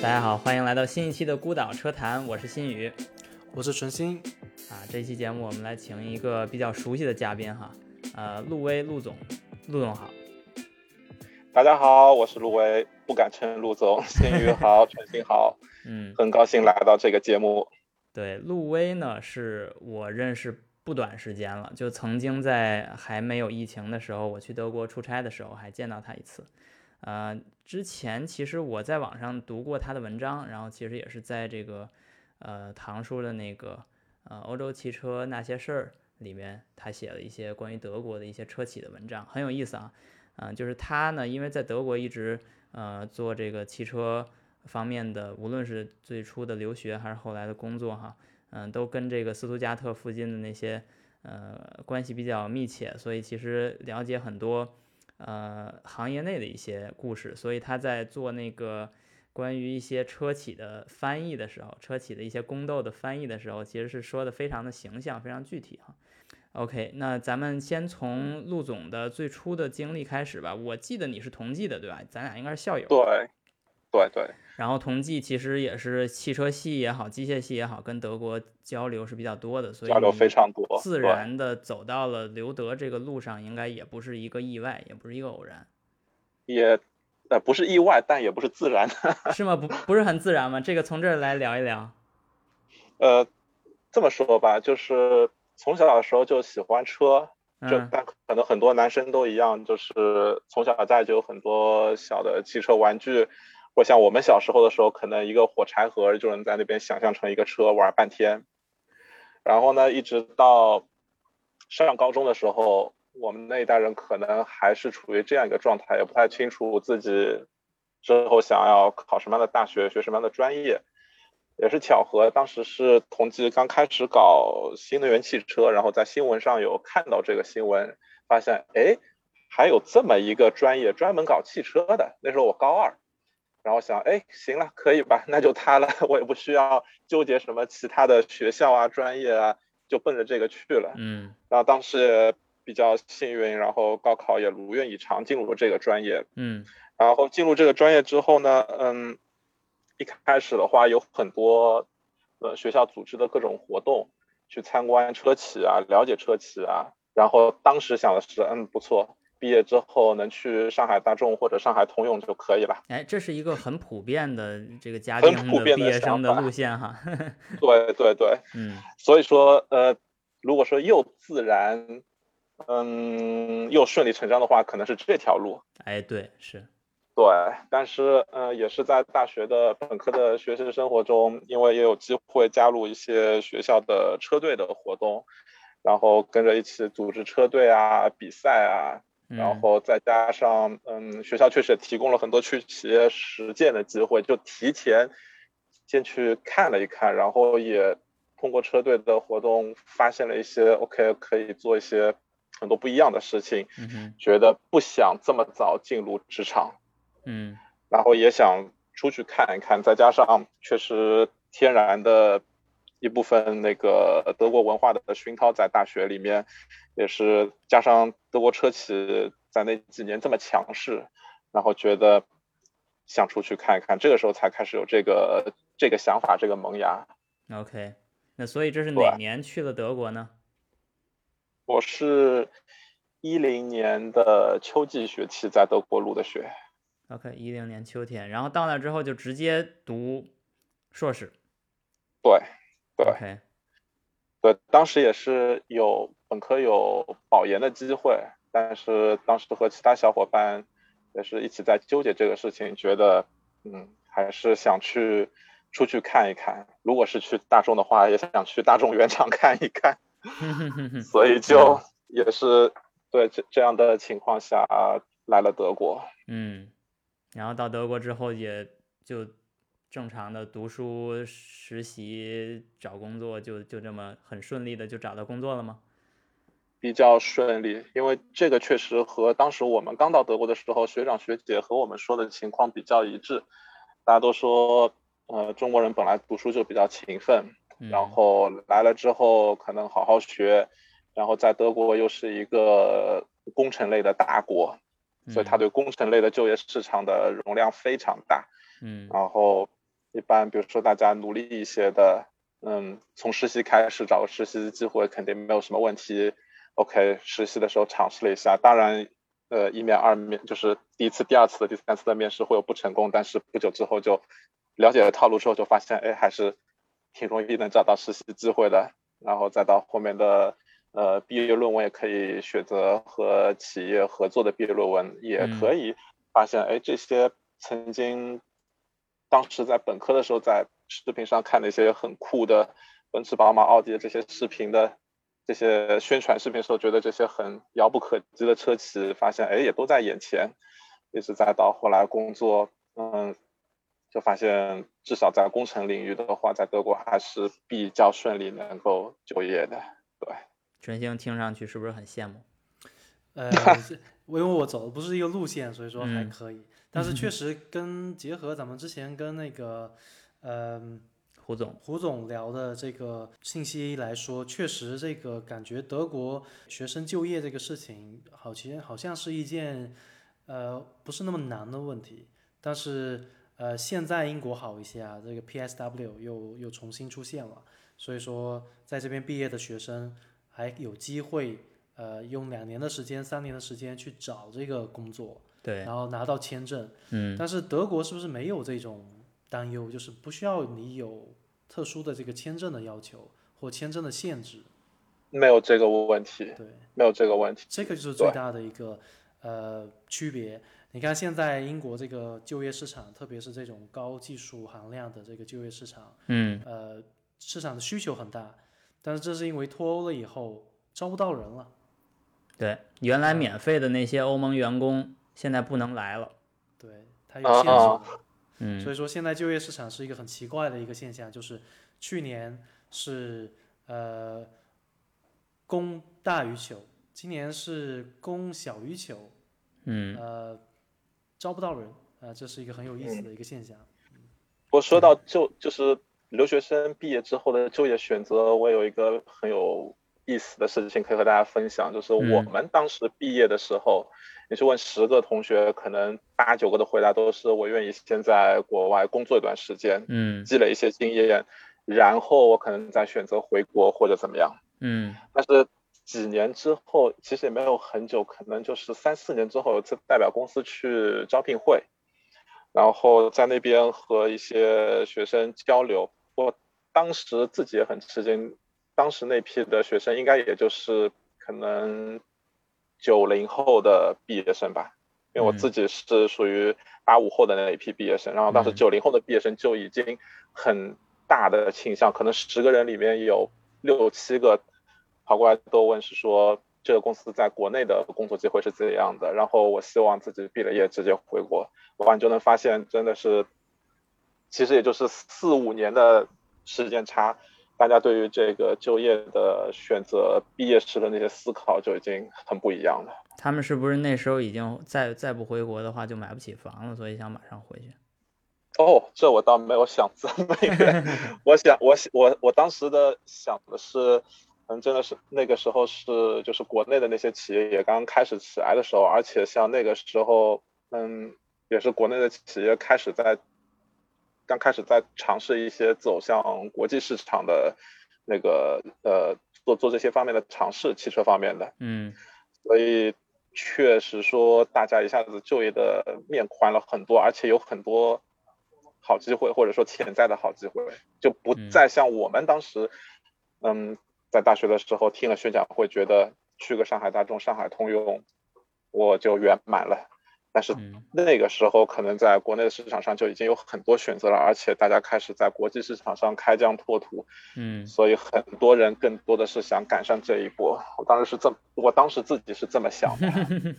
大家好，欢迎来到新一期的孤岛车谈，我是新宇，我是纯新。啊，这期节目我们来请一个比较熟悉的嘉宾哈，呃，陆威陆总，陆总好。大家好，我是陆威，不敢称陆总。新宇好，纯新好，嗯，很高兴来到这个节目。对，陆威呢是我认识不短时间了，就曾经在还没有疫情的时候，我去德国出差的时候还见到他一次。呃，之前其实我在网上读过他的文章，然后其实也是在这个呃唐叔的那个呃欧洲汽车那些事儿里面，他写了一些关于德国的一些车企的文章，很有意思啊。嗯，就是他呢，因为在德国一直呃做这个汽车方面的，无论是最初的留学还是后来的工作哈，嗯，都跟这个斯图加特附近的那些呃关系比较密切，所以其实了解很多。呃，行业内的一些故事，所以他在做那个关于一些车企的翻译的时候，车企的一些宫斗的翻译的时候，其实是说的非常的形象，非常具体哈。OK，那咱们先从陆总的最初的经历开始吧。我记得你是同济的，对吧？咱俩应该是校友。对。对对，然后同济其实也是汽车系也好，机械系也好，跟德国交流是比较多的，所以交流非常多，自然的走到了留德这个路上，应该也不是一个意外，也不是一个偶然，也呃不是意外，但也不是自然，是吗？不不是很自然吗？这个从这儿来聊一聊。呃，这么说吧，就是从小的时候就喜欢车，就但可能很多男生都一样，就是从小家里就有很多小的汽车玩具。或像我们小时候的时候，可能一个火柴盒就能在那边想象成一个车玩半天。然后呢，一直到上高中的时候，我们那一代人可能还是处于这样一个状态，也不太清楚自己之后想要考什么样的大学，学什么样的专业。也是巧合，当时是同济刚开始搞新能源汽车，然后在新闻上有看到这个新闻，发现哎，还有这么一个专业专门搞汽车的。那时候我高二。然后想，哎，行了，可以吧？那就他了，我也不需要纠结什么其他的学校啊、专业啊，就奔着这个去了。嗯。然后当时也比较幸运，然后高考也如愿以偿进入了这个专业。嗯。然后进入这个专业之后呢，嗯，一开始的话有很多呃学校组织的各种活动，去参观车企啊，了解车企啊。然后当时想的是，嗯，不错。毕业之后能去上海大众或者上海通用就可以了。哎，这是一个很普遍的这个家庭的毕业生的路线哈。对对对，嗯，所以说呃，如果说又自然，嗯，又顺理成章的话，可能是这条路。哎，对，是。对，但是呃，也是在大学的本科的学习生活中，因为也有机会加入一些学校的车队的活动，然后跟着一起组织车队啊、比赛啊。然后再加上，嗯，学校确实也提供了很多去企业实践的机会，就提前先去看了一看，然后也通过车队的活动发现了一些 OK 可以做一些很多不一样的事情，觉得不想这么早进入职场，嗯，然后也想出去看一看，再加上确实天然的。一部分那个德国文化的熏陶在大学里面，也是加上德国车企在那几年这么强势，然后觉得想出去看一看，这个时候才开始有这个这个想法，这个萌芽。OK，那所以这是哪年去了德国呢？我是一零年的秋季学期在德国录的学。OK，一零年秋天，然后到那之后就直接读硕士。对。对，对，当时也是有本科有保研的机会，但是当时和其他小伙伴也是一起在纠结这个事情，觉得嗯，还是想去出去看一看。如果是去大众的话，也想去大众原厂看一看，所以就也是对这这样的情况下来了德国。嗯，然后到德国之后也就。正常的读书、实习、找工作，就就这么很顺利的就找到工作了吗？比较顺利，因为这个确实和当时我们刚到德国的时候，学长学姐和我们说的情况比较一致。大家都说，呃，中国人本来读书就比较勤奋，然后来了之后可能好好学，然后在德国又是一个工程类的大国，所以他对工程类的就业市场的容量非常大。嗯，然后一般比如说大家努力一些的，嗯，从实习开始找个实习机会肯定没有什么问题。OK，实习的时候尝试了一下，当然，呃，一面二面就是第一次、第二次的、第三次的面试会有不成功，但是不久之后就了解了套路之后，就发现哎，还是挺容易能找到实习机会的。然后再到后面的呃毕业论文也可以选择和企业合作的毕业论文，也可以发现哎，这些曾经当时在本科的时候在视频上看那些很酷的奔驰、宝马、奥迪的这些视频的。这些宣传视频时候觉得这些很遥不可及的车企，发现哎也都在眼前，一直在到后来工作，嗯，就发现至少在工程领域的话，在德国还是比较顺利能够就业的。对，陈星听上去是不是很羡慕？呃，因为我走的不是一个路线，所以说还可以，但是确 实跟结合咱们之前跟那个，嗯。胡总，胡总聊的这个信息来说，确实这个感觉德国学生就业这个事情，好其实好像是一件，呃，不是那么难的问题。但是，呃，现在英国好一些啊，这个 PSW 又又重新出现了，所以说在这边毕业的学生还有机会，呃，用两年的时间、三年的时间去找这个工作，对，然后拿到签证。嗯，但是德国是不是没有这种？担忧就是不需要你有特殊的这个签证的要求或签证的限制，没有这个问题，对，没有这个问题，这个就是最大的一个呃区别。你看现在英国这个就业市场，特别是这种高技术含量的这个就业市场，嗯，呃，市场的需求很大，但是这是因为脱欧了以后招不到人了，对，原来免费的那些欧盟员工现在不能来了，对，他有限制。嗯，所以说现在就业市场是一个很奇怪的一个现象，就是去年是呃供大于求，今年是供小于求，嗯，呃招不到人，啊，这是一个很有意思的一个现象。我说到就就是留学生毕业之后的就业选择，我有一个很有意思的事情可以和大家分享，就是我们当时毕业的时候。你去问十个同学，可能八九个的回答都是我愿意先在国外工作一段时间，嗯，积累一些经验，然后我可能再选择回国或者怎么样，嗯。但是几年之后，其实也没有很久，可能就是三四年之后，有次代表公司去招聘会，然后在那边和一些学生交流，我当时自己也很吃惊，当时那批的学生应该也就是可能。九零后的毕业生吧，因为我自己是属于八五后的那一批毕业生，然后当时九零后的毕业生就已经很大的倾向，可能十个人里面有六七个跑过来都问是说这个公司在国内的工作机会是怎样的，然后我希望自己毕了业直接回国，完就能发现真的是，其实也就是四五年的时间差。大家对于这个就业的选择、毕业时的那些思考就已经很不一样了。他们是不是那时候已经再再不回国的话就买不起房了，所以想马上回去？哦，这我倒没有想这么远。我想，我我我当时的想的是，嗯，真的是那个时候是就是国内的那些企业也刚刚开始起来的时候，而且像那个时候，嗯，也是国内的企业开始在。刚开始在尝试一些走向国际市场的那个呃做做这些方面的尝试，汽车方面的，嗯，所以确实说大家一下子就业的面宽了很多，而且有很多好机会或者说潜在的好机会，就不再像我们当时，嗯，在大学的时候听了宣讲会，觉得去个上海大众、上海通用，我就圆满了。但是那个时候，可能在国内的市场上就已经有很多选择了，而且大家开始在国际市场上开疆拓土，嗯，所以很多人更多的是想赶上这一波。我当时是这么，我当时自己是这么想的。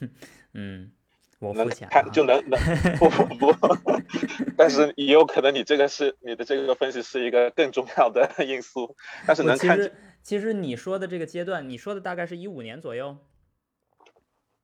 嗯，我能看就能能不不不，但是也有可能你这个是你的这个分析是一个更重要的因素。但是能看，其实其实你说的这个阶段，你说的大概是一五年左右。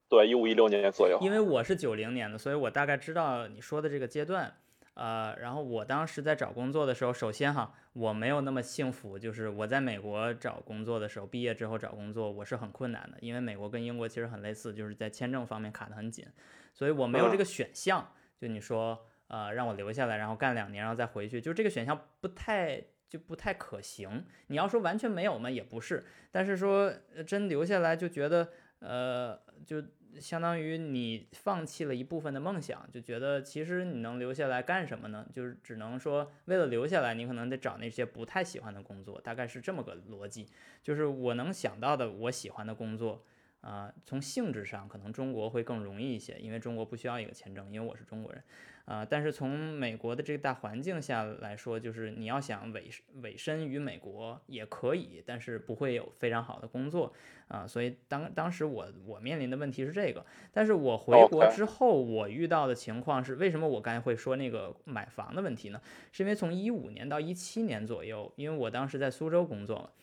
对，一五一六年左右。因为我是九零年的，所以我大概知道你说的这个阶段。呃，然后我当时在找工作的时候，首先哈，我没有那么幸福，就是我在美国找工作的时候，毕业之后找工作我是很困难的，因为美国跟英国其实很类似，就是在签证方面卡得很紧，所以我没有这个选项。就你说，呃，让我留下来，然后干两年，然后再回去，就这个选项不太就不太可行。你要说完全没有嘛，也不是，但是说真留下来就觉得，呃，就。相当于你放弃了一部分的梦想，就觉得其实你能留下来干什么呢？就是只能说为了留下来，你可能得找那些不太喜欢的工作，大概是这么个逻辑。就是我能想到的我喜欢的工作。啊，从性质上可能中国会更容易一些，因为中国不需要一个签证，因为我是中国人，啊，但是从美国的这个大环境下来说，就是你要想委委身于美国也可以，但是不会有非常好的工作，啊，所以当当时我我面临的问题是这个，但是我回国之后我遇到的情况是，为什么我刚才会说那个买房的问题呢？是因为从一五年到一七年左右，因为我当时在苏州工作，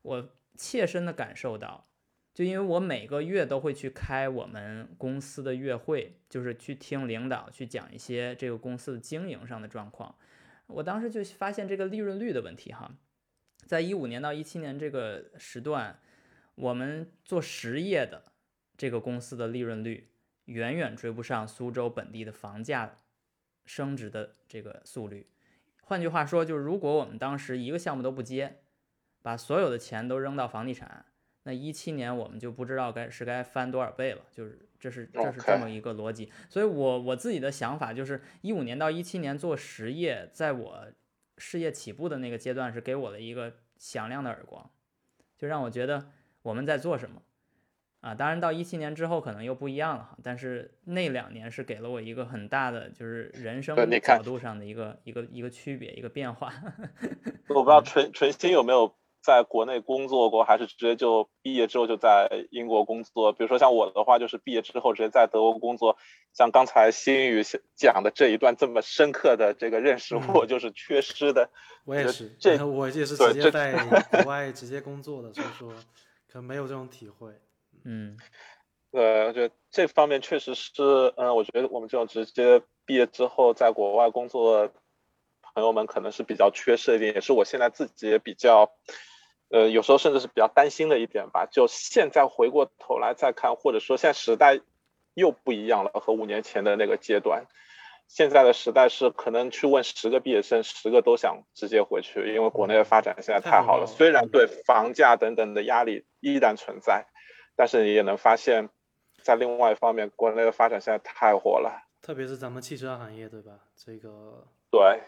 我切身的感受到。就因为我每个月都会去开我们公司的月会，就是去听领导去讲一些这个公司的经营上的状况。我当时就发现这个利润率的问题哈，在一五年到一七年这个时段，我们做实业的这个公司的利润率远远追不上苏州本地的房价升值的这个速率。换句话说，就是如果我们当时一个项目都不接，把所有的钱都扔到房地产。那一七年我们就不知道该是该翻多少倍了，就是这是这是这么一个逻辑，所以我我自己的想法就是一五年到一七年做实业，在我事业起步的那个阶段是给我了一个响亮的耳光，就让我觉得我们在做什么啊，当然到一七年之后可能又不一样了哈，但是那两年是给了我一个很大的就是人生角度上的一个一个一个区别一个变化。我不知道纯纯心有没有。在国内工作过，还是直接就毕业之后就在英国工作？比如说像我的话，就是毕业之后直接在德国工作。像刚才新宇讲的这一段这么深刻的这个认识，我就是缺失的。我也是，这我也是直接在 国外直接工作的，所以说可能没有这种体会。嗯，对，我觉得这方面确实是，嗯，我觉得我们这种直接毕业之后在国外工作朋友们可能是比较缺失一点，也是我现在自己也比较。呃，有时候甚至是比较担心的一点吧。就现在回过头来再看，或者说现在时代又不一样了，和五年前的那个阶段。现在的时代是可能去问十个毕业生，十个都想直接回去，因为国内的发展现在太好了。虽然对房价等等的压力依然存在，但是你也能发现，在另外一方面，国内的发展现在太火了。特别是咱们汽车行业，对吧？这个对。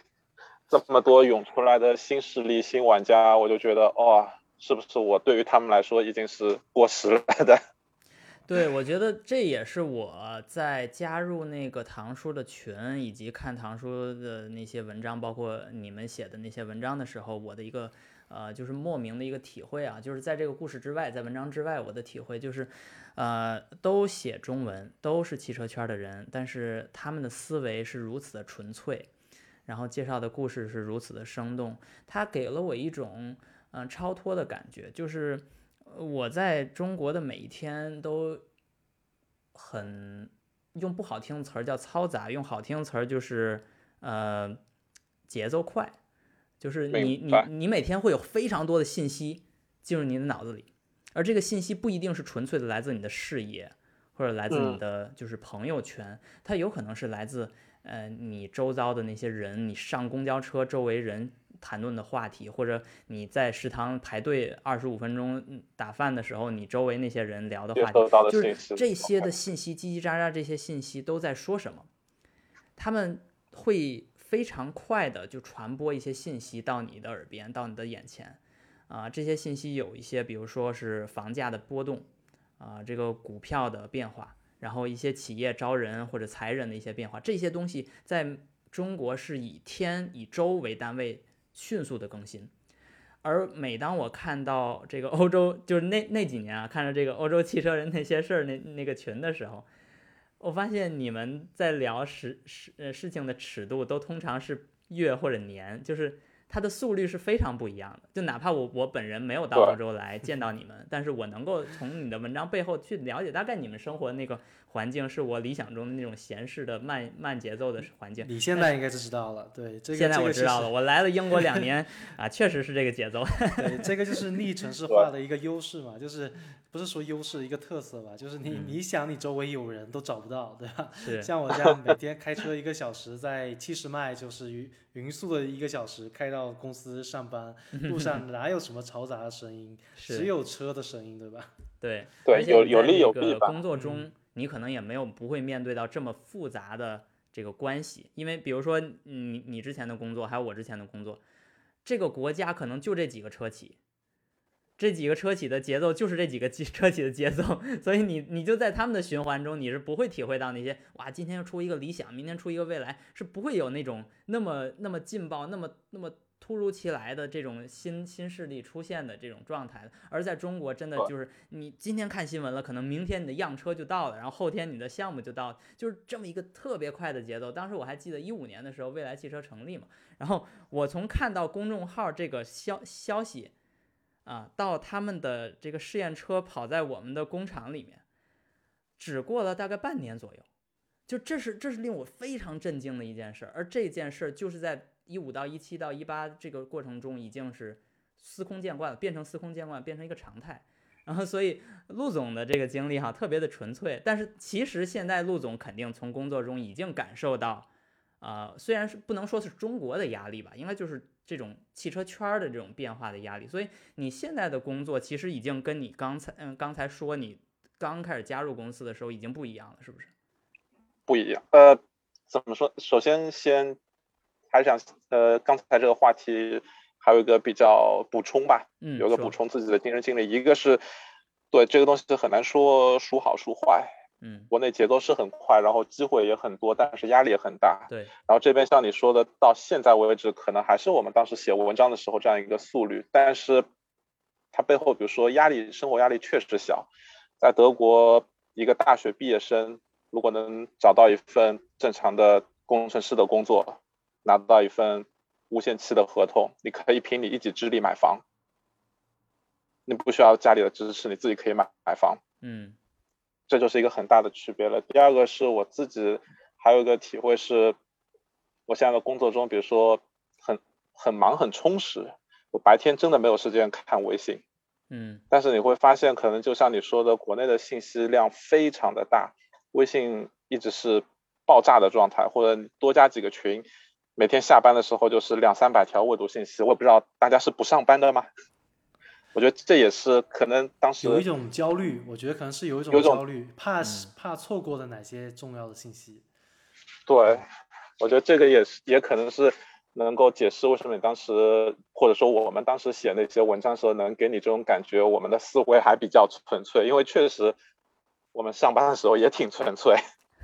这么多涌出来的新势力、新玩家，我就觉得，哇，是不是我对于他们来说已经是过时了的？对，我觉得这也是我在加入那个唐叔的群，以及看唐叔的那些文章，包括你们写的那些文章的时候，我的一个呃，就是莫名的一个体会啊，就是在这个故事之外，在文章之外，我的体会就是，呃，都写中文，都是汽车圈的人，但是他们的思维是如此的纯粹。然后介绍的故事是如此的生动，它给了我一种嗯超脱的感觉，就是我在中国的每一天都很用不好听的词儿叫嘈杂，用好听的词儿就是呃节奏快，就是你你你每天会有非常多的信息进入你的脑子里，而这个信息不一定是纯粹的来自你的事业或者来自你的就是朋友圈，它有可能是来自。呃，你周遭的那些人，你上公交车周围人谈论的话题，或者你在食堂排队二十五分钟打饭的时候，你周围那些人聊的话题，就是这些的信息叽叽喳喳，这些信息都在说什么？他们会非常快的就传播一些信息到你的耳边，到你的眼前。啊，这些信息有一些，比如说是房价的波动，啊，这个股票的变化。然后一些企业招人或者裁人的一些变化，这些东西在中国是以天以周为单位迅速的更新。而每当我看到这个欧洲，就是那那几年啊，看着这个欧洲汽车人那些事儿那那个群的时候，我发现你们在聊事事呃事情的尺度都通常是月或者年，就是。它的速率是非常不一样的。就哪怕我我本人没有到欧洲来见到你们，但是我能够从你的文章背后去了解大概你们生活的那个环境，是我理想中的那种闲适的慢慢节奏的环境。你现在应该是知道了，对，这个现在我知道了。我来了英国两 年啊，确实是这个节奏。对，这个就是逆城市化的一个优势嘛，就是不是说优势一个特色吧，就是你你想你周围有人都找不到，对吧？是。像我这样每 天开车一个小时，在七十迈就是匀匀速的一个小时开到公司上班，路上哪有什么嘈杂的声音，只有车的声音，对吧？对对，有有利有弊吧。工作中你可能也没有不会面对到这么复杂的这个关系，因为比如说你你之前的工作，还有我之前的工作，这个国家可能就这几个车企。这几个车企的节奏就是这几个 车企的节奏，所以你你就在他们的循环中，你是不会体会到那些哇，今天又出一个理想，明天出一个未来，是不会有那种那么那么劲爆、那么那么突如其来的这种新新势力出现的这种状态。而在中国，真的就是你今天看新闻了，可能明天你的样车就到了，然后后天你的项目就到，就是这么一个特别快的节奏。当时我还记得一五年的时候，未来汽车成立嘛，然后我从看到公众号这个消消息。啊，到他们的这个试验车跑在我们的工厂里面，只过了大概半年左右，就这是这是令我非常震惊的一件事。而这件事就是在一五到一七到一八这个过程中，已经是司空见惯了，变成司空见惯，变成一个常态。然后，所以陆总的这个经历哈，特别的纯粹。但是其实现在陆总肯定从工作中已经感受到，啊，虽然是不能说是中国的压力吧，应该就是。这种汽车圈的这种变化的压力，所以你现在的工作其实已经跟你刚才嗯刚才说你刚开始加入公司的时候已经不一样了，是不是？不一样。呃，怎么说？首先先还是想呃刚才这个话题还有一个比较补充吧，嗯，有个补充自己的亲身经历，一个是对这个东西很难说孰好孰坏。嗯，国内节奏是很快，然后机会也很多，但是压力也很大。对，然后这边像你说的，到现在为止，可能还是我们当时写文章的时候这样一个速率，但是它背后，比如说压力，生活压力确实小。在德国，一个大学毕业生如果能找到一份正常的工程师的工作，拿到一份无限期的合同，你可以凭你一己之力买房，你不需要家里的支持，你自己可以买买房。嗯。这就是一个很大的区别了。第二个是我自己还有一个体会是，我现在的工作中，比如说很很忙很充实，我白天真的没有时间看微信，嗯，但是你会发现，可能就像你说的，国内的信息量非常的大，微信一直是爆炸的状态，或者多加几个群，每天下班的时候就是两三百条未读信息，我也不知道大家是不上班的吗？我觉得这也是可能当时有一种焦虑，我觉得可能是有一种焦虑，怕怕错过了哪些重要的信息。对，我觉得这个也是，也可能是能够解释为什么你当时或者说我们当时写那些文章时候能给你这种感觉，我们的思维还比较纯粹，因为确实我们上班的时候也挺纯粹。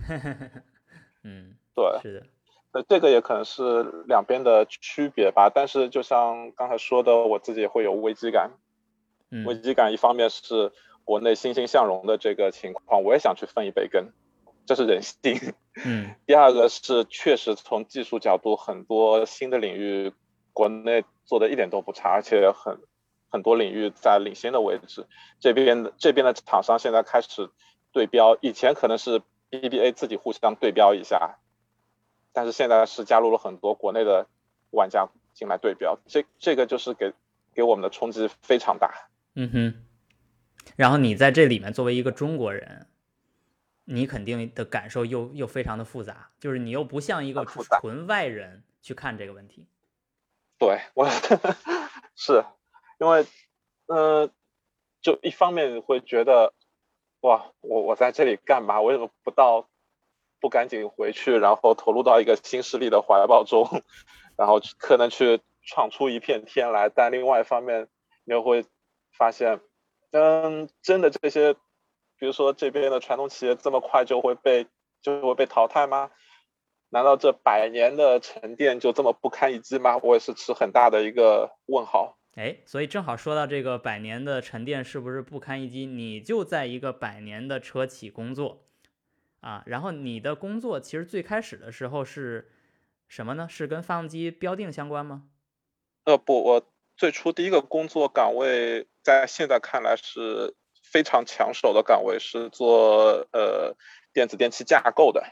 嗯，对，是的，那这个也可能是两边的区别吧。但是就像刚才说的，我自己也会有危机感。危机感，一方面是国内欣欣向荣的这个情况，我也想去分一杯羹，这是人性。嗯。第二个是确实从技术角度，很多新的领域国内做的一点都不差，而且很很多领域在领先的位置。这边的这边的厂商现在开始对标，以前可能是 BBA 自己互相对标一下，但是现在是加入了很多国内的玩家进来对标，这这个就是给给我们的冲击非常大。嗯哼，然后你在这里面作为一个中国人，你肯定的感受又又非常的复杂，就是你又不像一个纯外人去看这个问题。对，我 是因为，呃，就一方面会觉得，哇，我我在这里干嘛？为什么不到，不赶紧回去，然后投入到一个新势力的怀抱中，然后可能去闯出一片天来？但另外一方面，你又会。发现，嗯，真的这些，比如说这边的传统企业这么快就会被就会被淘汰吗？难道这百年的沉淀就这么不堪一击吗？我也是持很大的一个问号。哎，所以正好说到这个百年的沉淀是不是不堪一击？你就在一个百年的车企工作啊，然后你的工作其实最开始的时候是什么呢？是跟发动机标定相关吗？呃不，我最初第一个工作岗位，在现在看来是非常抢手的岗位，是做呃电子电器架构的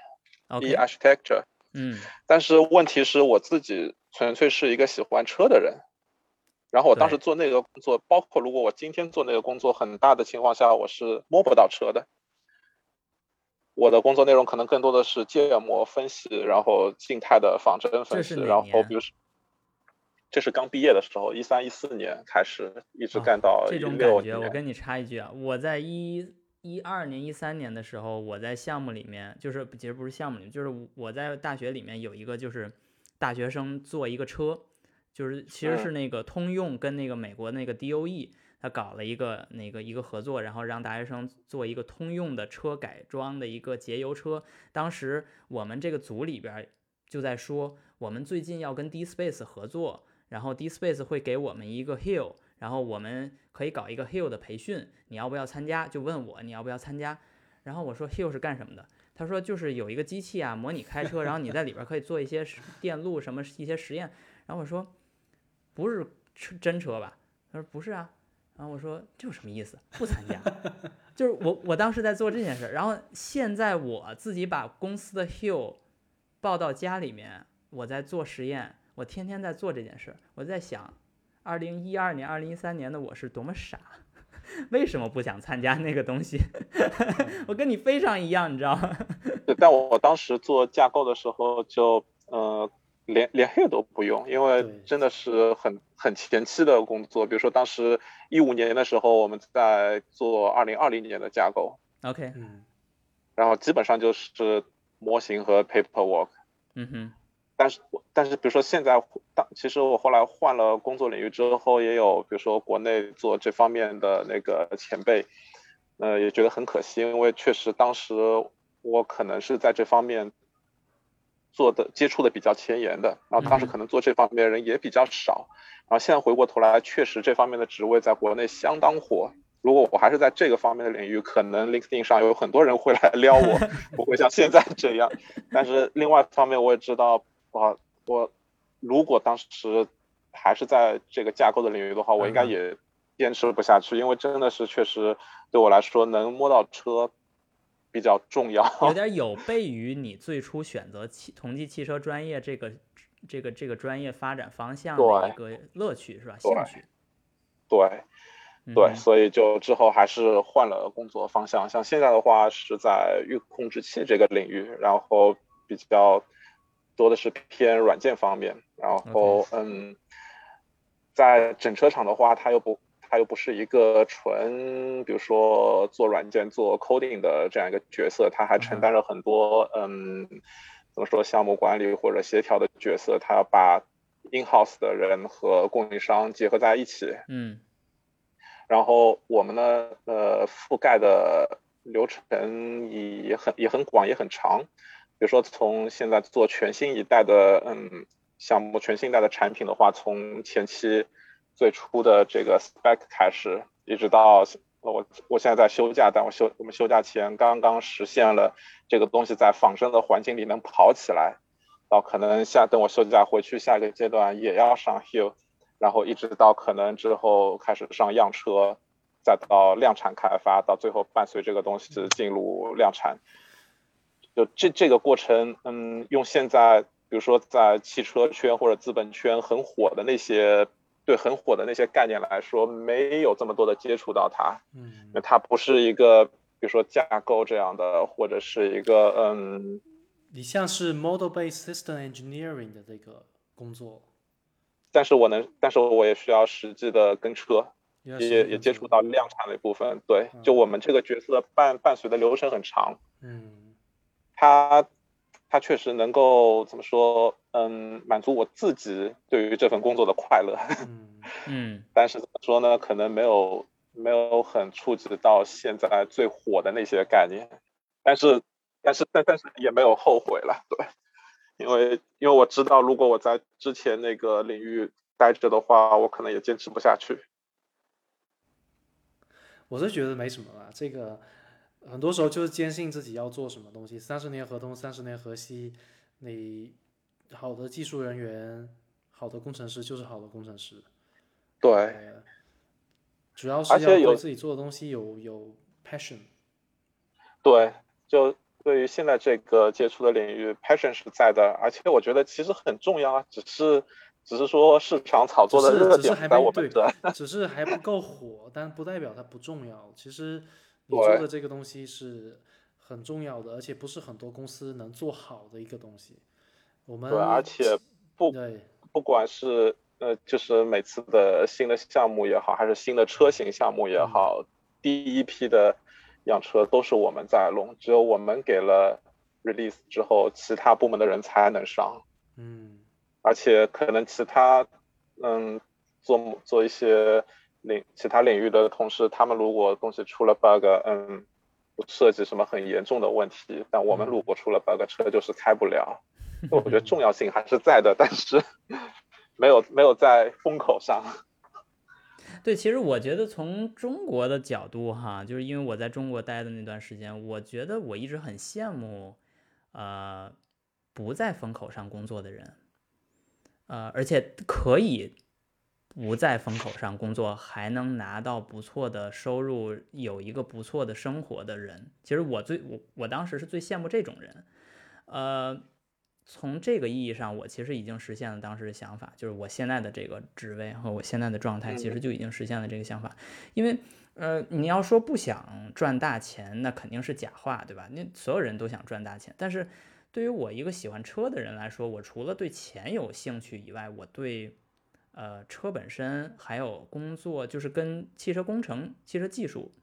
，e architecture。嗯。但是问题是我自己纯粹是一个喜欢车的人，然后我当时做那个工作，包括如果我今天做那个工作，很大的情况下我是摸不到车的。我的工作内容可能更多的是建模分析，然后静态的仿真分析，然后比如说，这是刚毕业的时候，一三一四年开始，一直干到这种感觉，我跟你插一句啊，我在一一二年、一三年的时候，我在项目里面，就是其实不是项目里面，就是我在大学里面有一个就是大学生做一个车，就是其实是那个通用跟那个美国那个 DOE。他搞了一个那个一个合作，然后让大学生做一个通用的车改装的一个节油车。当时我们这个组里边就在说，我们最近要跟 D Space 合作，然后 D Space 会给我们一个 Hill，然后我们可以搞一个 Hill 的培训，你要不要参加？就问我你要不要参加。然后我说 Hill 是干什么的？他说就是有一个机器啊，模拟开车，然后你在里边可以做一些电路什么一些实验。然后我说不是车真车吧？他说不是啊。然后我说这有什么意思？不参加，就是我我当时在做这件事，然后现在我自己把公司的 Hill 抱到家里面，我在做实验，我天天在做这件事。我在想，二零一二年、二零一三年的我是多么傻，为什么不想参加那个东西？我跟你非常一样，你知道吗？对，但我当时做架构的时候就呃。连连黑都不用，因为真的是很很前期的工作。比如说，当时一五年的时候，我们在做二零二零年的架构。OK，嗯，然后基本上就是模型和 paperwork。嗯哼。但是但是，比如说现在，当其实我后来换了工作领域之后，也有比如说国内做这方面的那个前辈，呃，也觉得很可惜，因为确实当时我可能是在这方面。做的接触的比较前沿的，然后当时可能做这方面的人也比较少，然后现在回过头来，确实这方面的职位在国内相当火。如果我还是在这个方面的领域，可能 LinkedIn 上有很多人会来撩我，不会像现在这样。但是另外一方面，我也知道，我我如果当时还是在这个架构的领域的话，我应该也坚持不下去，因为真的是确实对我来说能摸到车。比较重要，有点有悖于你最初选择汽同济汽车专业这个这个这个专业发展方向的一个乐趣是吧？兴趣。对，对，所以就之后还是换了工作方向。像现在的话是在预控制器这个领域，然后比较多的是偏软件方面。然后嗯，在整车厂的话，它又不。他又不是一个纯，比如说做软件、做 coding 的这样一个角色，他还承担了很多，嗯，怎么说项目管理或者协调的角色。他要把 in house 的人和供应商结合在一起，嗯，然后我们呢，呃，覆盖的流程也很也很广也很长。比如说从现在做全新一代的，嗯，项目全新一代的产品的话，从前期。最初的这个 spec 开始，一直到我我现在在休假，但我休我们休假前刚刚实现了这个东西在仿生的环境里能跑起来，到可能下等我休假回去下一个阶段也要上 hill，然后一直到可能之后开始上样车，再到量产开发，到最后伴随这个东西进入量产，就这这个过程，嗯，用现在比如说在汽车圈或者资本圈很火的那些。对很火的那些概念来说，没有这么多的接触到它，嗯，那它不是一个，比如说架构这样的，或者是一个，嗯，你像是 model-based system engineering 的这个工作，但是我能，但是我也需要实际的跟车，也也接触到量产的一部分，对，就我们这个角色伴伴随的流程很长，嗯，它。它确实能够怎么说？嗯，满足我自己对于这份工作的快乐。嗯，但是怎么说呢？可能没有没有很触及到现在最火的那些概念。但是，但是，但但是也没有后悔了。对，因为因为我知道，如果我在之前那个领域待着的话，我可能也坚持不下去。我是觉得没什么吧，这个。很多时候就是坚信自己要做什么东西，三十年河东，三十年河西。你好的技术人员，好的工程师就是好的工程师。对，呃主要是要对自己做的东西有有 passion。对，就对于现在这个接触的领域，passion 是在的，而且我觉得其实很重要啊，只是只是说市场炒作的热点还没对我们这。只是还不够火，但不代表它不重要。其实你对。做的这个东西是很重要的，而且不是很多公司能做好的一个东西。我们对，而且不对。不管是呃，就是每次的新的项目也好，还是新的车型项目也嗯。好，第一批的样车都是我们在弄，只有我们给了 release 之后，其他部门的人才能上，嗯。而且可能其他嗯做做一些领其他领域的同事，他们如果东西出了 bug，嗯。不涉及什么很严重的问题，但我们嗯如果出了 bug，车就是开不了。我觉得重要性还是在的，但是没有没有在风口上。对，其实我觉得从中国的角度哈，就是因为我在中国待的那段时间，我觉得我一直很羡慕，呃，不在风口上工作的人，呃，而且可以不在风口上工作，还能拿到不错的收入，有一个不错的生活的人。其实我最我我当时是最羡慕这种人，呃。从这个意义上，我其实已经实现了当时的想法，就是我现在的这个职位和我现在的状态，其实就已经实现了这个想法。因为，呃，你要说不想赚大钱，那肯定是假话，对吧？那所有人都想赚大钱，但是对于我一个喜欢车的人来说，我除了对钱有兴趣以外，我对呃车本身还有工作，就是跟汽车工程、汽车技术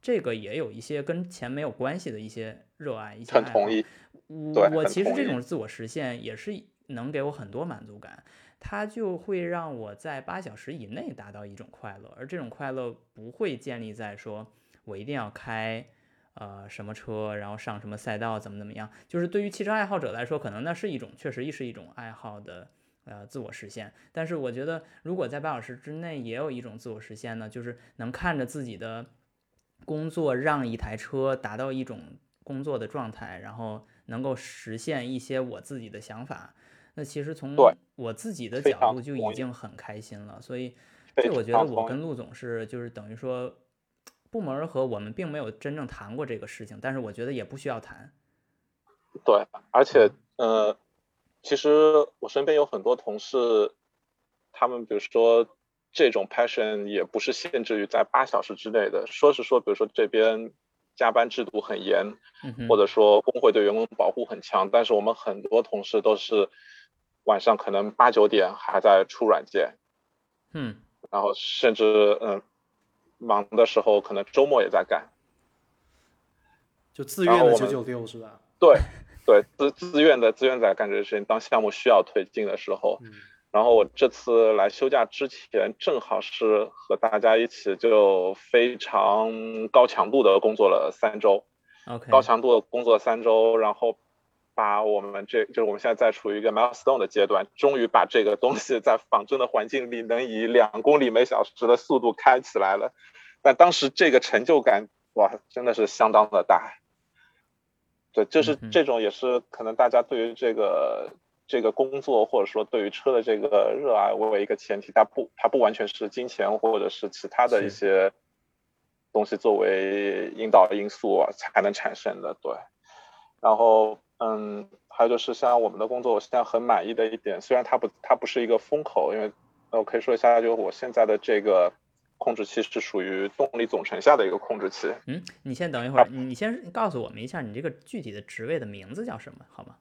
这个也有一些跟钱没有关系的一些热爱，一些爱好很同意，我我其实这种自我实现也是能给我很多满足感，它就会让我在八小时以内达到一种快乐，而这种快乐不会建立在说我一定要开呃什么车，然后上什么赛道，怎么怎么样。就是对于汽车爱好者来说，可能那是一种确实是一种爱好的呃自我实现。但是我觉得，如果在八小时之内也有一种自我实现呢，就是能看着自己的工作让一台车达到一种工作的状态，然后能够实现一些我自己的想法。那其实从我自己的角度就已经很开心了，所以这我觉得我跟陆总是就是等于说不谋而合，我们并没有真正谈过这个事情，但是我觉得也不需要谈。对，而且呃，其实我身边有很多同事，他们比如说这种 passion 也不是限制于在八小时之内的，说是说，比如说这边加班制度很严，嗯，或者说工会对员工保护很强，但是我们很多同事都是晚上可能八九点还在出软件，嗯，然后甚至嗯忙的时候可能周末也在干。就自愿的九九六是吧？对对，自自愿的自愿在干这个事情。当项目需要推进的时候，嗯然后我这次来休假之前，正好是和大家一起就非常高强度的工作了三周，OK，高强度的工作三周，然后把我们这就是我们现在在处于一个 milestone 的阶段，终于把这个东西在仿真的环境里能以两公里每小时的速度开起来了。但当时这个成就感，哇，真的是相当的大。对，就是这种也是可能大家对于这个这个工作或者说对于车的这个热爱为一个前提，它不它不完全是金钱或者是其他的一些东西作为引导因素啊才能产生的。对，然后嗯，还有就是像我们的工作，我现在很满意的一点，虽然它不它不是一个风口，因为呃我可以说一下，就是我现在的这个控制器是属于动力总成下的一个控制器。嗯，你先等一会儿，你你先告诉我们一下你这个具体的职位的名字叫什么，好吗？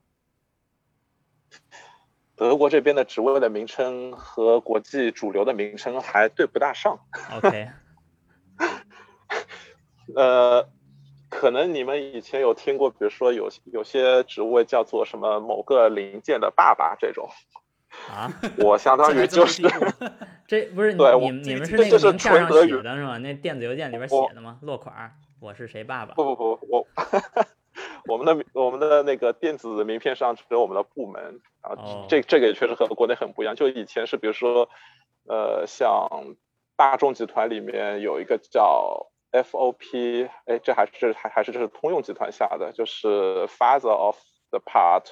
德国这边的职位的名称和国际主流的名称还对不大上。OK，呃，可能你们以前有听过，比如说有有些职位叫做什么某个零件的爸爸这种，啊，我相当于就是这 不是你对你们你们是那个名片上纯德语写的是吗？那电子邮件里边写的吗？落款儿，我是谁爸爸？不不不，我我们的我们的那个电子名片上只有我们的部门啊，哦这这个也确实和国内很不一样。就以前是比如说，呃，像大众集团里面有一个叫 FOP，哎，这还是还还是这是通用集团下的，就是 Father of the Part，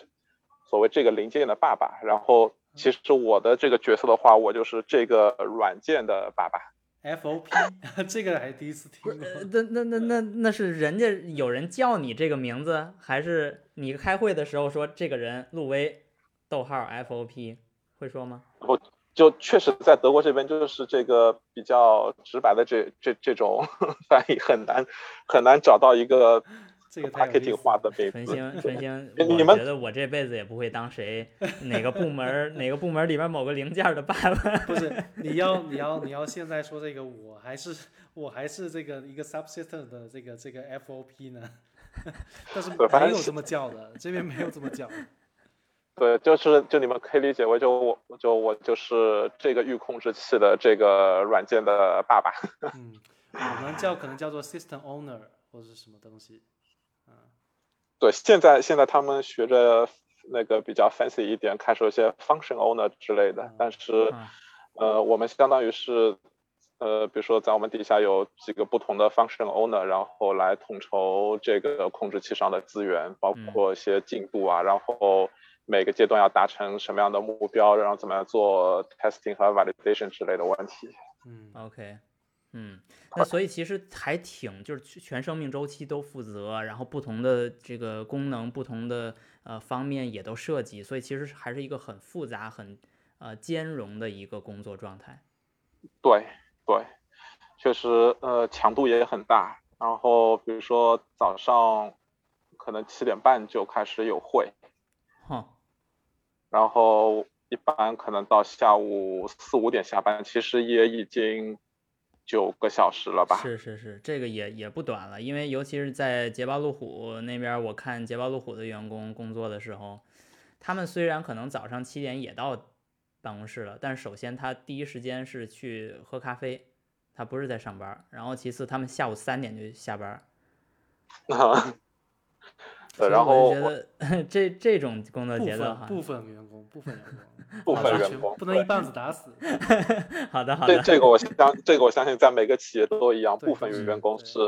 所谓这个零件的爸爸。然后其实我的这个角色的话，我就是这个软件的爸爸。FOP 这个还第一次听过。那那那那那是人家有人叫你这个名字，还是你开会的时候说这个人陆威，逗号 FOP 会说吗？我就确实在德国这边就是这个比较直白的这这这种 翻译很难很难找到一个。这个 marketing 化的纯星，纯星，你们觉得我这辈子也不会当谁哪个部门哪个部门里边某个零件的爸爸？不是，你要你要你要现在说这个，我还是我还是这个一个 subsystem 的这个这个 FOP 呢？但是没有这么叫的，这边没有这么叫。对，就是就你们可以理解为就我就我就是这个预控制器的这个软件的爸爸。嗯，我们叫可能叫做 system owner 或者是什么东西。对，现在现在他们学着那个比较 fancy 一点，开始有些 function owner 之类的。但是，呃，我们相当于是，呃，比如说在我们底下有几个不同的 function owner，然后来统筹这个控制器上的资源，包括一些进度啊，然后每个阶段要达成什么样的目标，然后怎么样做 testing 和 validation 之类的问题。嗯，OK。嗯，那所以其实还挺，就是全生命周期都负责，然后不同的这个功能、不同的呃方面也都涉及，所以其实还是一个很复杂、很呃兼容的一个工作状态。对对，确实呃强度也很大。然后比如说早上可能七点半就开始有会，哼，然后一般可能到下午四五点下班，其实也已经。九个小时了吧？是是是，这个也也不短了，因为尤其是在捷豹路虎那边，我看捷豹路虎的员工工作的时候，他们虽然可能早上七点也到办公室了，但是首先他第一时间是去喝咖啡，他不是在上班，然后其次他们下午三点就下班。然后我觉得 这这种工作节奏哈，部分员工，部分员工，部分员工不能一棒子打死。好 的好的，这这个我相这个我相信在每个企业都一样，部分员工是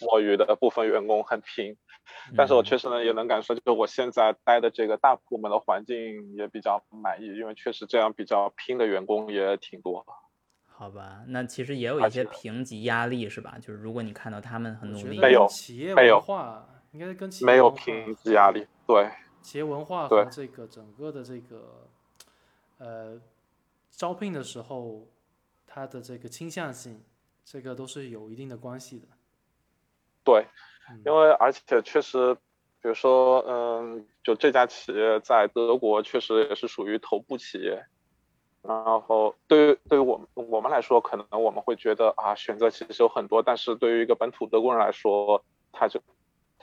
摸鱼的，部分员工很拼。但是我确实呢也能感受，就是我现在待的这个大部门的环境也比较满意，因为确实这样比较拼的员工也挺多。好吧，那其实也有一些评级压力是吧？就是如果你看到他们很努力，没有企业文化。应该跟没有评级压力，对企业文化和这个整个的这个呃招聘的时候，它的这个倾向性，这个都是有一定的关系的。对，因为而且确实，比如说，嗯，就这家企业在德国确实也是属于头部企业，然后对于对于我们我们来说，可能我们会觉得啊，选择其实有很多，但是对于一个本土德国人来说，他就。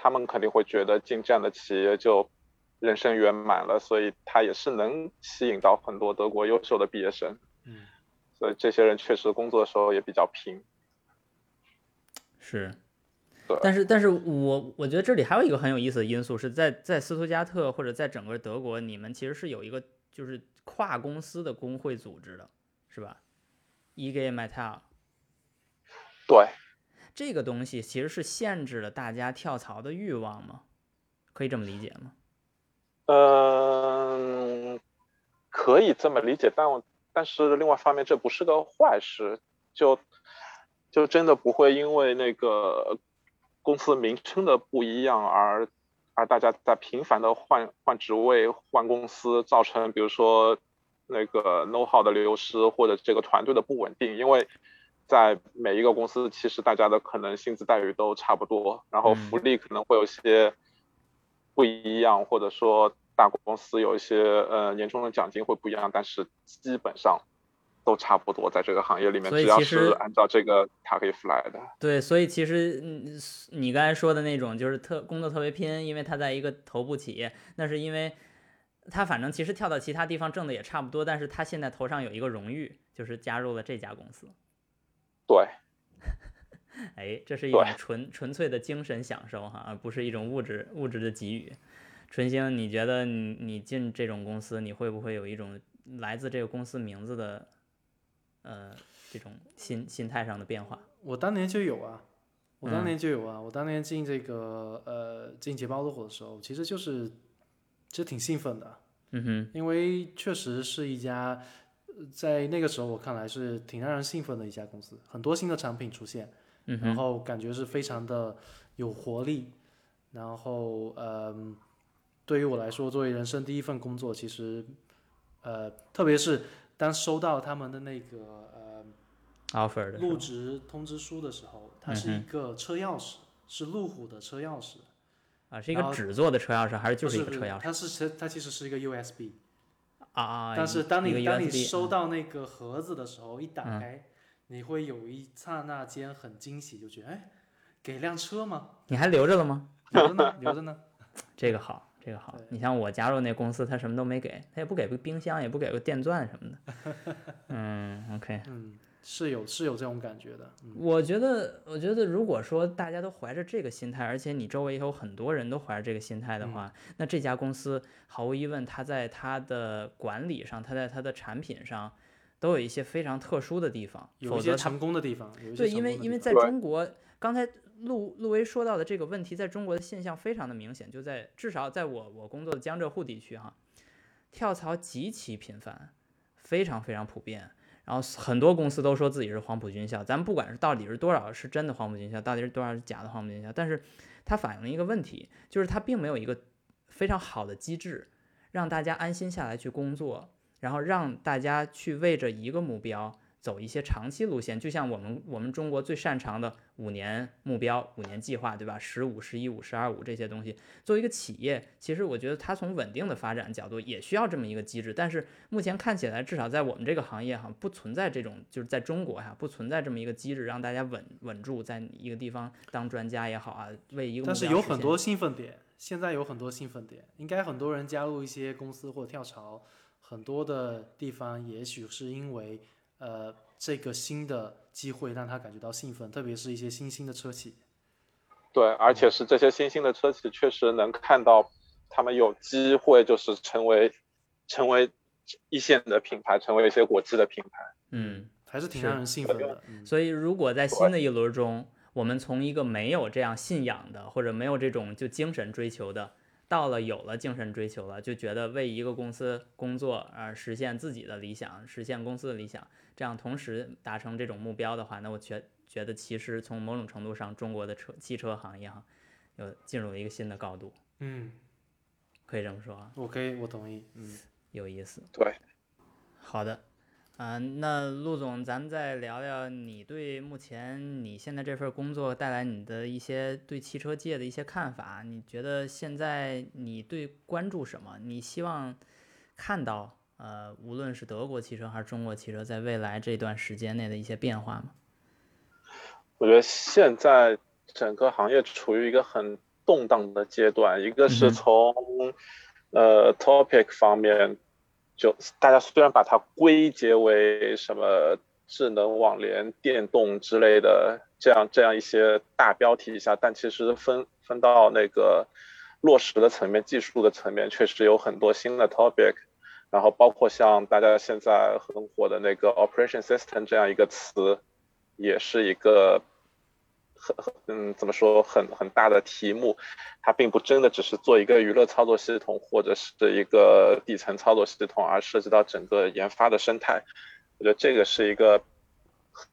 他们肯定会觉得进这样的企业就人生圆满了，所以他也是能吸引到很多德国优秀的毕业生。嗯，所以这些人确实工作的时候也比较拼。是，对。但是，但是我我觉得这里还有一个很有意思的因素是在在斯图加特或者在整个德国，你们其实是有一个就是跨公司的工会组织的，是吧？EG Metal。对。这个东西其实是限制了大家跳槽的欲望吗？可以这么理解吗？嗯，可以这么理解，但但是另外一方面，这不是个坏事，就就真的不会因为那个公司名称的不一样而而大家在频繁的换换职位、换公司，造成比如说那个 know how 的流失或者这个团队的不稳定，因为。在每一个公司，其实大家的可能薪资待遇都差不多，然后福利可能会有些不一样，或者说大公司有一些呃年终的奖金会不一样，但是基本上都差不多。在这个行业里面，只要是按照这个 t a r f 来的。对，所以其实你刚才说的那种就是特工作特别拼，因为他在一个头部企业，那是因为他反正其实跳到其他地方挣的也差不多，但是他现在头上有一个荣誉，就是加入了这家公司。对，哎，这是一种纯纯粹的精神享受哈，而不是一种物质物质的给予。纯星，你觉得你你进这种公司，你会不会有一种来自这个公司名字的呃这种心心态上的变化？我当年就有啊，我当年就有啊，我当年进这个呃进捷豹路虎的时候，其实就是其实挺兴奋的，嗯哼，因为确实是一家，呃在那个时候我看来是挺让人兴奋的一家公司，很多新的产品出现，嗯，然后感觉是非常的有活力，然后嗯，对于我来说，作为人生第一份工作，其实呃，特别是当收到他们的那个呃 offer 的入职通知书的时候，它是一个车钥匙，是路虎的车钥匙，啊，是一个纸做的车钥匙还是就是是一个车钥匙它是其它其实是一个 USB。啊啊？但是当你当你收到那个盒子的时候，一打嗯开，你会有一刹那间很惊喜，就觉得哎，给辆车吗？你还留着了吗？留着呢，留着呢。这个好，这个好。你像我加入那公司，他什么都没给，他也不给个冰箱，也不给个电钻什么的。嗯，OK。嗯，是有是有这种感觉的。嗯，我觉得，我觉得，如果说大家都怀着这个心态，而且你周围也有很多人都怀着这个心态的话，那这家公司毫无疑问，它在它的管理上，它在它的产品上，都有一些非常特殊的地方。有否则它一些成功的地方，对，因为因为在中国，刚才陆陆威说到的这个问题，在中国的现象非常的明显，就在至少在我我工作的江浙沪地区哈，跳槽极其频繁，非常非常普遍。然后很多公司都说自己是黄埔军校，咱们不管是到底是多少是真的黄埔军校，到底是多少是假的黄埔军校，但是它反映了一个问题，就是它并没有一个非常好的机制，让大家安心下来去工作，然后让大家去为着一个目标走一些长期路线，就像我们我们中国最擅长的五年目标、五年计划，对吧？十五、十一五、十二五这些东西，作为一个企业，其实我觉得它从稳定的发展角度也需要这么一个机制。但是目前看起来，至少在我们这个行业哈，不存在这种，就是在中国哈，不存在这么一个机制，让大家稳稳住在一个地方当专家也好啊，为一个但是有很多兴奋点，现在有很多兴奋点，应该很多人加入一些公司或跳槽，很多的地方也许是因为呃这个新的机会让他感觉到兴奋，特别是一些新兴的车企。对，而且是这些新兴的车企确实能看到他们有机会，就是成为成为一线的品牌，成为一些国际的品牌。嗯。还是挺让人兴奋的。嗯，所以，如果在新的一轮中，我们从一个没有这样信仰的，或者没有这种就精神追求的，到了有了精神追求了，就觉得为一个公司工作而实现自己的理想，实现公司的理想，这样同时达成这种目标的话，那我觉觉得其实从某种程度上，中国的车汽车行业哈，又进入了一个新的高度，嗯，可以这么说啊，我可以，我同意。嗯，有意思。对，好的，啊、那陆总，咱们再聊聊你对目前你现在这份工作带来你的一些对汽车界的一些看法。你觉得现在你对关注什么？你希望看到呃，无论是德国汽车还是中国汽车，在未来这段时间内的一些变化吗？我觉得现在整个行业处于一个很动荡的阶段，一个嗯是哼从、呃 topic 方面，就大家虽然把它归结为什么智能网联、电动之类的这样这样一些大标题下，但其实分分到那个落实的层面、技术的层面，确实有很多新的 topic。然后包括像大家现在很火的那个 operation system 这样一个词，也是一个很很 嗯怎么说很很大的题目，它并不真的只是做一个娱乐操作系统或者是一个底层操作系统，而涉及到整个研发的生态。我觉得这个是一个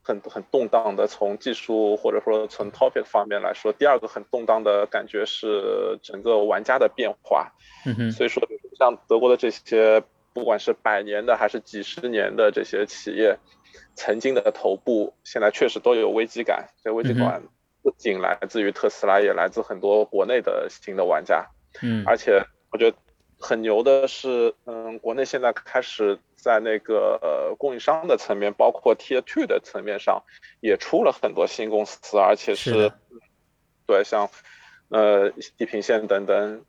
很很动荡的，从技术或者说从 topic 方面来说，第二个很动荡的感觉是整个玩家的变化。嗯哼，所以说，像德国的这些，不管是百年的还是几十年的这些企业，曾经的头部，现在确实都有危机感。这危机感不仅来自于特斯拉，也来自很多国内的新的玩家。嗯而且我觉得很牛的是，嗯，国内现在开始在那个呃供应商的层面，包括 Tier Two 的层面上，也出了很多新公司，而且是的对像呃地平线等等，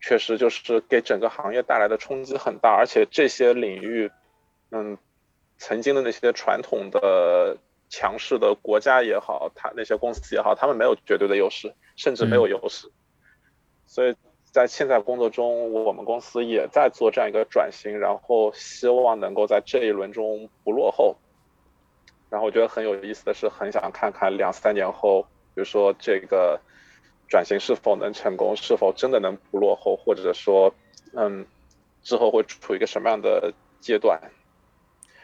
确实就是给整个行业带来的冲击很大，而且这些领域，嗯，曾经的那些传统的强势的国家也好，它那些公司也好，他们没有绝对的优势，甚至没有优势。所以在现在工作中，我们公司也在做这样一个转型，然后希望能够在这一轮中不落后。然后我觉得很有意思的是，很想看看两三年后，比如说这个转型是否能成功，是否真的能不落后，或者说，嗯，之后会处于一个什么样的阶段。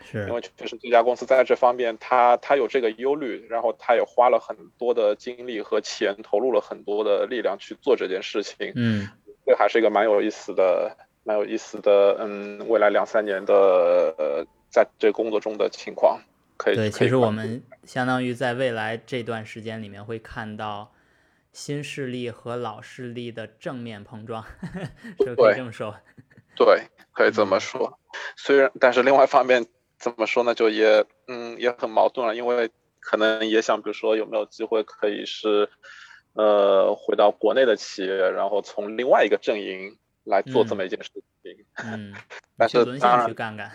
是因为确实这家公司在这方面，他他有这个忧虑，然后他也花了很多的精力和钱，投入了很多的力量去做这件事情。嗯，这还是一个蛮有意思的、蛮有意思的，嗯，未来两三年的呃，在这工作中的情况，可以。对，其实我们相当于在未来这段时间里面会看到新势力和老势力的正面碰撞，是不是可以对这么说？对，可以这么嗯说。虽然，但是另外一方面，怎么说呢，就也嗯也很矛盾了，因为可能也想，比如说有没有机会可以是，呃，回到国内的企业，然后从另外一个阵营来做这嗯么一件事情。嗯，但是当然去干干。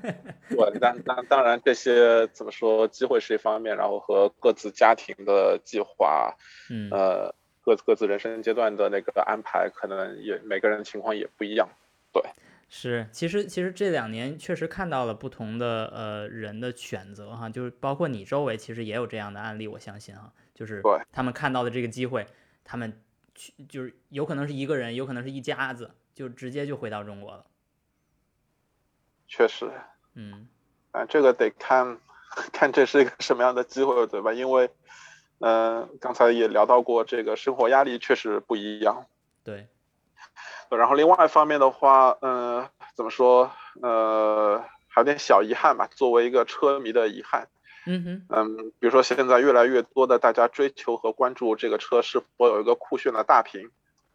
对，但但当然这些怎么说，机会是一方面，然后和各自家庭的计划，嗯，呃，各各自人生阶段的那个安排，可能也每个人情况也不一样。是，其实其实这两年确实看到了不同的呃人的选择哈，就是包括你周围其实也有这样的案例，我相信哈，就是他们看到的这个机会，他们去就是有可能是一个人，有可能是一家子，就直接就回到中国了。确实，嗯啊，这个得看 看这是一个什么样的机会，对吧？因为，嗯、刚才也聊到过，这个生活压力确实不一样。对，然后另外一方面的话，嗯、怎么说？呃，还有点小遗憾吧，作为一个车迷的遗憾。嗯哼，嗯，比如说现在越来越多的大家追求和关注这个车是否有一个酷炫的大屏。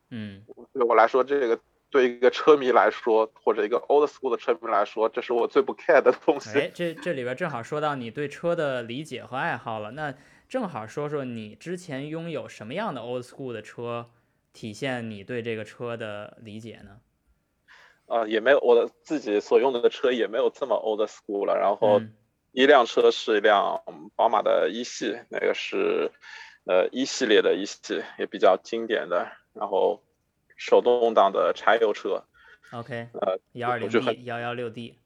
嗯对我来说，这个对一个车迷来说，或者一个 old school 的车迷来说，这是我最不 care 的东西。哎，这这里边正好说到你对车的理解和爱好了，那正好说说你之前拥有什么样的 old school 的车，体现你对这个车的理解呢？啊，也没有我的自己所用的车也没有这么 old school 了。然后嗯一辆车是一辆宝马的一系，那个是呃一系列的一系，也比较经典的。然后手动挡的柴油车，OK，呃，幺二零就 D、很幺幺六 D、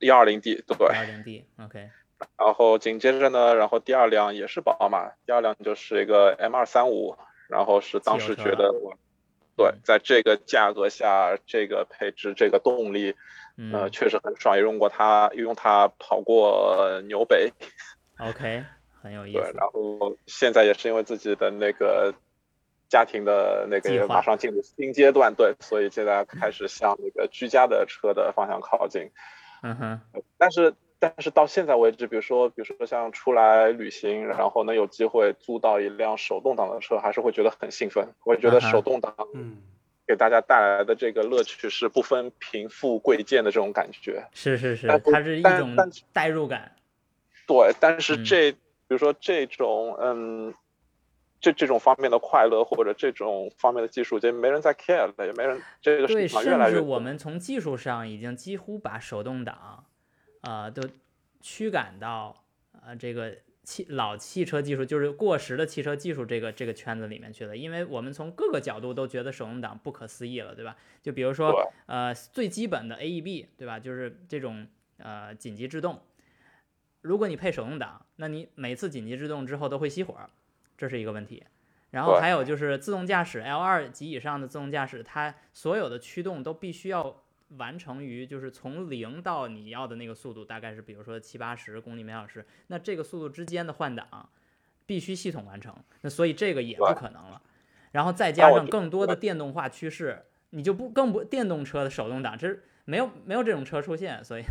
幺二零 D 对。幺二零 D，OK，然后紧接着呢，然后第二辆也是宝马，第二辆就是一个 M 二三五，然后是当时觉得我对嗯，在这个价格下，这个配置、这个动力，呃，嗯。确实很爽，也用过它，用它跑过纽北，，OK，很有意思对，然后现在也是因为自己的那个家庭的那个马上进入新阶段，对，所以现在 开始向那个居家的车的方向靠近。嗯哼，但是但是到现在为止，比如说比如说像出来旅行，然后能有机会租到一辆手动挡的车，还是会觉得很兴奋。我觉得手动挡嗯，给大家带来的这个乐趣是不分贫富贵贱的这种感觉。是是是它是一种代入感。对，但是嗯这、比如说这种嗯。这这种方面的快乐或者这种方面的技术，就没人在 care 了，也没人这个对，市场越来越多甚至我们从技术上已经几乎把手动挡，啊，都驱赶到呃这个汽老汽车技术，就是过时的汽车技术这个这个圈子里面去了。因为我们从各个角度都觉得手动挡不可思议了，对吧？就比如说对呃最基本的 AEB，对吧？就是这种呃紧急制动，如果你配手动挡，那你每次紧急制动之后都会熄火，这是一个问题。然后还有就是自动驾驶 L 二级以上的自动驾驶，它所有的驱动都必须要完成于就是从零到你要的那个速度，大概是比如说七八十公里每小时，那这个速度之间的换挡必须系统完成，那所以这个也不可能了。然后再加上更多的电动化趋势，你就不更不电动车的手动挡，这是没有没有这种车出现，所以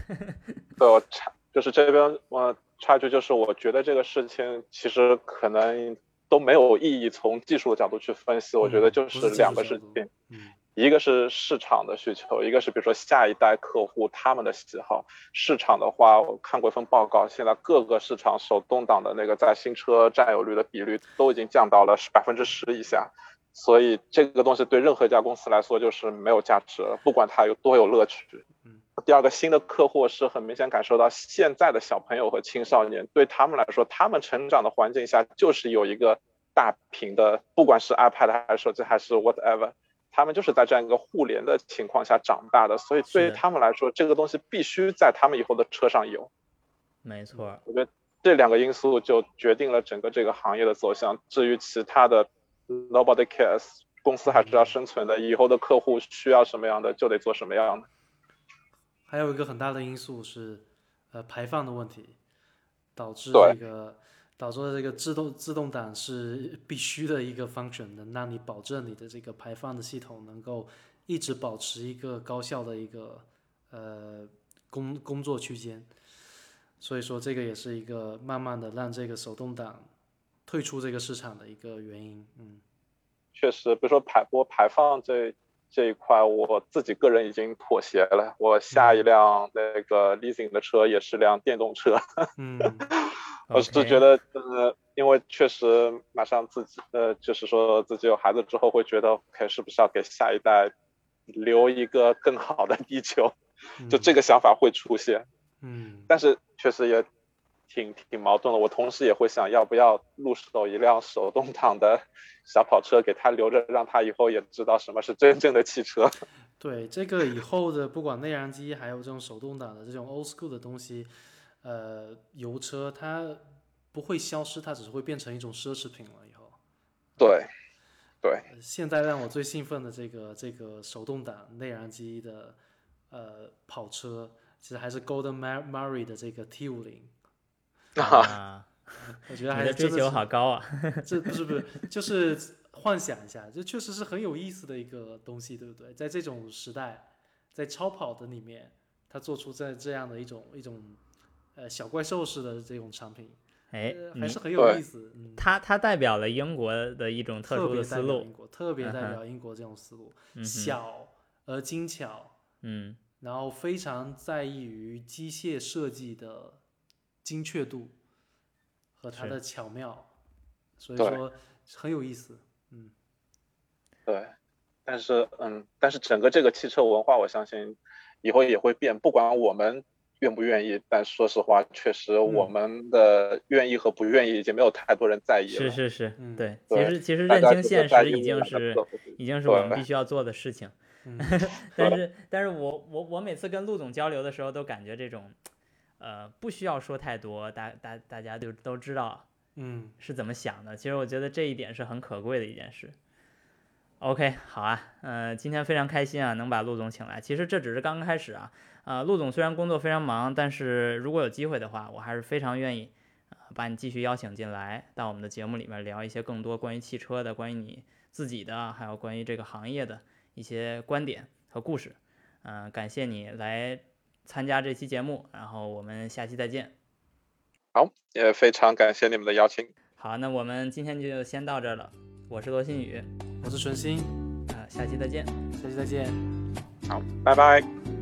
对我差就是这边我插一句，就是我觉得这个事情其实可能都没有意义从技术的角度去分析，我觉得就是两个事情，嗯一个是市场的需求，一个是比如说下一代客户他们的喜好。市场的话，我看过一份报告，现在各个市场手动挡的那个在新车占有率的比率都已经降到了百分之十以下。所以这个东西对任何一家公司来说就是没有价值了，不管它有多有乐趣。嗯第二个新的客户是很明显感受到现在的小朋友和青少年对他们来说，他们成长的环境下就是有一个大屏的，不管是 iPad 还是手机还是 whatever，他们就是在这样一个互联的情况下长大的，所以对于他们来说，这个东西必须在他们以后的车上有。没错。我觉得这两个因素就决定了整个这个行业的走向。至于其他的，nobody cares，公司还是要生存的，以后的客户需要什么样的就得做什么样的。还有一个很大的因素是，呃，排放的问题，导致这个导致这个自动自动挡是必须的一个 function，能让你保证你的这个排放的系统能够一直保持一个高效的一个呃工工作区间。所以说，这个也是一个慢慢的让这个手动挡退出这个市场的一个原因。嗯，确实，比如说排波排放这这一块，我自己个人已经妥协了。我下一辆那个 leasing 的车也是辆电动车。嗯，我是觉得，呃，因为确实马上自己，呃，就是说自己有孩子之后，会觉得，OK，是不是要给下一代留一个更好的地球？就这个想法会出现。嗯，但是确实也挺挺矛盾的。我同时也会想要不要入手一辆手动挡的小跑车，给他留着，让他以后也知道什么是真正的汽车。对，这个以后的不管内燃机，还有这种手动挡的这种 old school 的东西，呃，油车它不会消失，它只是会变成一种奢侈品了。以后，对，对，呃现在让我最兴奋的这个这个手动挡内燃机的呃跑车，其实还是 Golden Mar- Murray 的这个 T 五零，啊，我觉得还是追求好高啊！这不是不是，就是幻想一下，这确实是很有意思的一个东西，对不对？在这种时代，在超跑的里面，他做出这这样的一种一种呃小怪兽式的这种产品，哎呃，还是很有意思。嗯，它它代表了英国的一种特殊的思路英，国，特别代表英国这种思路，嗯小而精巧，嗯然后非常在意于机械设计的精确度和它的巧妙，所以说很有意思。嗯。对，但是嗯，但是整个这个汽车文化，我相信以后也会变，不管我们愿不愿意。但说实话，确实我嗯们的愿意和不愿意已经没有太多人在意了。是是是，嗯对，其实其实认清现实已经是已经是我们必须要做的事情。嗯 但是，但是我我我每次跟陆总交流的时候，都感觉这种，呃，不需要说太多，大大大家就都知道嗯是怎么想的。其实我觉得这一点是很可贵的一件事。OK，好啊，呃，今天非常开心啊，能把陆总请来。其实这只是刚刚开始啊，呃，陆总虽然工作非常忙，但是如果有机会的话，我还是非常愿意，呃，把你继续邀请进来，到我们的节目里面聊一些更多关于汽车的、关于你自己的，还有关于这个行业的一些观点和故事。嗯、感谢你来参加这期节目，然后我们下期再见。好，也非常感谢你们的邀请。好，那我们今天就先到这儿了。我是罗新宇，我是纯心，啊、下期再见。下期再见。好，拜拜。